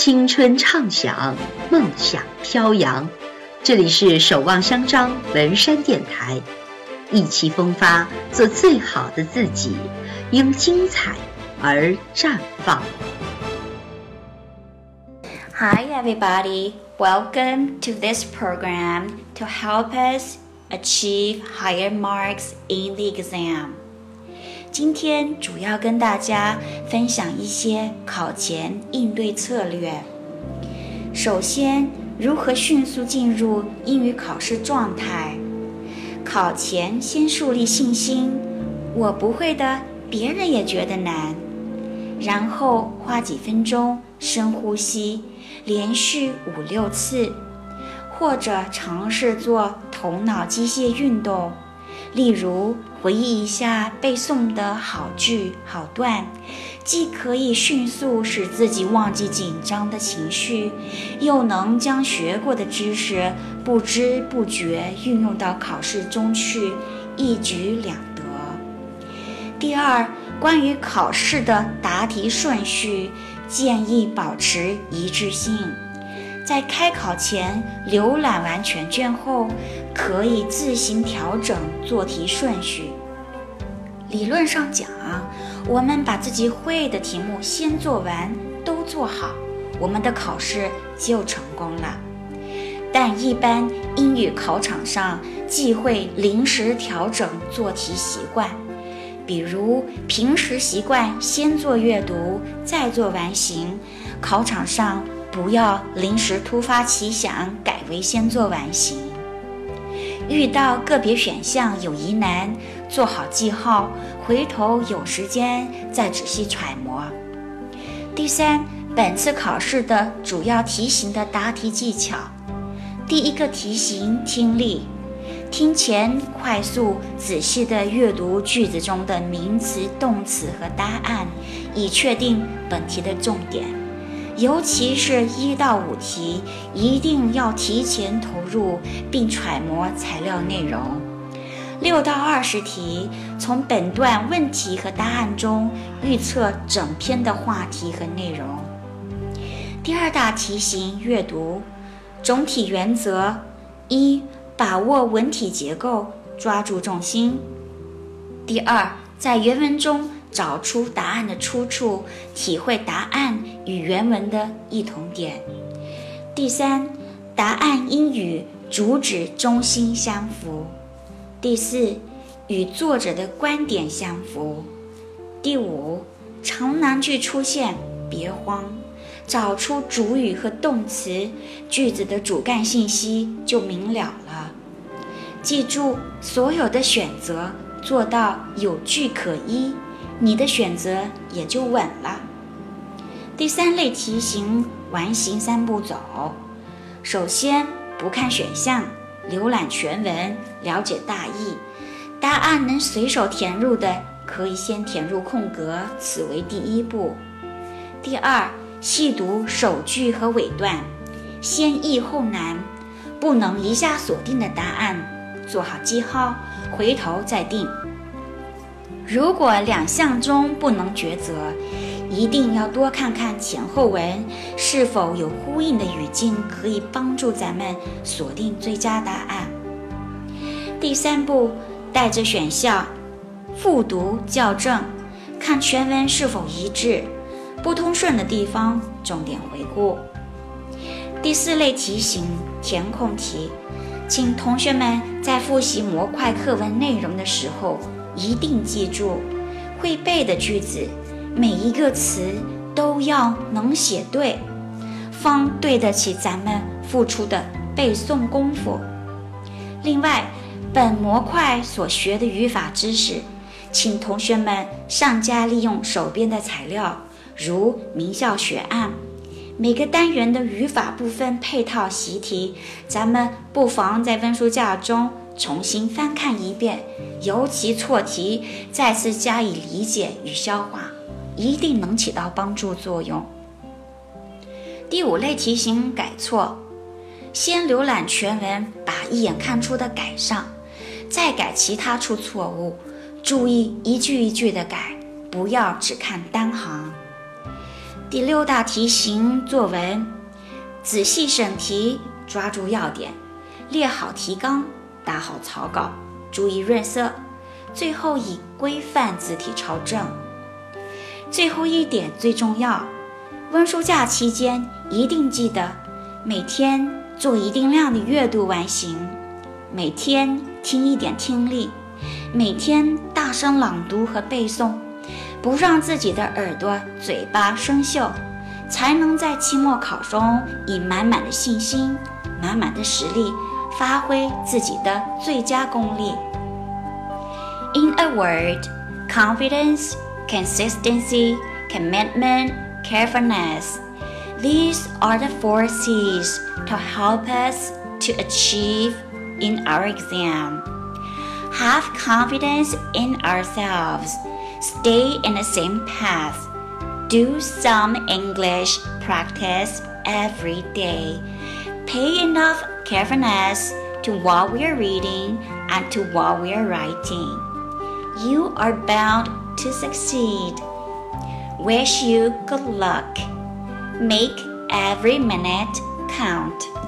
青春畅想，梦想飘扬。这里是守望相张文山电台，意气风发，做最好的自己，因精彩而绽放。Hi, everybody. Welcome to this program to help us achieve higher marks in the exam. 今天主要跟大家分享一些考前应对策略。首先，如何迅速进入英语考试状态？考前先树立信心，我不会的，别人也觉得难。然后花几分钟深呼吸，连续五六次，或者尝试做头脑机械运动。例如，回忆一下背诵的好句好段，既可以迅速使自己忘记紧张的情绪，又能将学过的知识不知不觉运用到考试中去，一举两得。第二，关于考试的答题顺序，建议保持一致性。在开考前浏览完全卷后，可以自行调整做题顺序。理论上讲，我们把自己会的题目先做完，都做好，我们的考试就成功了。但一般英语考场上忌讳临时调整做题习惯，比如平时习惯先做阅读，再做完形，考场上。不要临时突发奇想，改为先做完形。遇到个别选项有疑难，做好记号，回头有时间再仔细揣摩。第三，本次考试的主要题型的答题技巧：第一个题型听力，听前快速仔细地阅读句子中的名词、动词和答案，以确定本题的重点。尤其是一到五题，一定要提前投入并揣摩材料内容。六到二十题，从本段问题和答案中预测整篇的话题和内容。第二大题型阅读，总体原则：一、把握文体结构，抓住重心；第二，在原文中。找出答案的出处，体会答案与原文的异同点。第三，答案应与主旨中心相符。第四，与作者的观点相符。第五，长难句出现，别慌，找出主语和动词，句子的主干信息就明了了。记住，所有的选择做到有据可依。你的选择也就稳了。第三类题型完形三步走：首先不看选项，浏览全文，了解大意。答案能随手填入的，可以先填入空格，此为第一步。第二，细读首句和尾段，先易后难，不能一下锁定的答案，做好记号，回头再定。如果两项中不能抉择，一定要多看看前后文是否有呼应的语境，可以帮助咱们锁定最佳答案。第三步，带着选项复读校正，看全文是否一致，不通顺的地方重点回顾。第四类题型填空题，请同学们在复习模块课文内容的时候。一定记住，会背的句子，每一个词都要能写对，方对得起咱们付出的背诵功夫。另外，本模块所学的语法知识，请同学们上家利用手边的材料，如名校学案，每个单元的语法部分配套习题，咱们不妨在温书架中。重新翻看一遍，尤其错题，再次加以理解与消化，一定能起到帮助作用。第五类题型改错，先浏览全文，把一眼看出的改上，再改其他处错误，注意一句一句的改，不要只看单行。第六大题型作文：仔细审题，抓住要点，列好提纲，打好草稿，注意润色，最后以规范字体抄正。最后一点最重要，温书假期间一定记得每天做一定量的阅读完形，每天听一点听力，每天大声朗读和背诵。不让自己的耳朵、嘴巴生锈，才能在期末考中以满满的信心、满满的实力，发挥自己的最佳功力。In a word, confidence, consistency, commitment, carefulness. These are the four C's to help us to achieve in our exam. Have confidence in ourselves stay in the same path. Do some English practice every day. Pay enough carefulness to what we are reading and to what we are writing. You are bound to succeed. Wish you good luck. Make every minute count.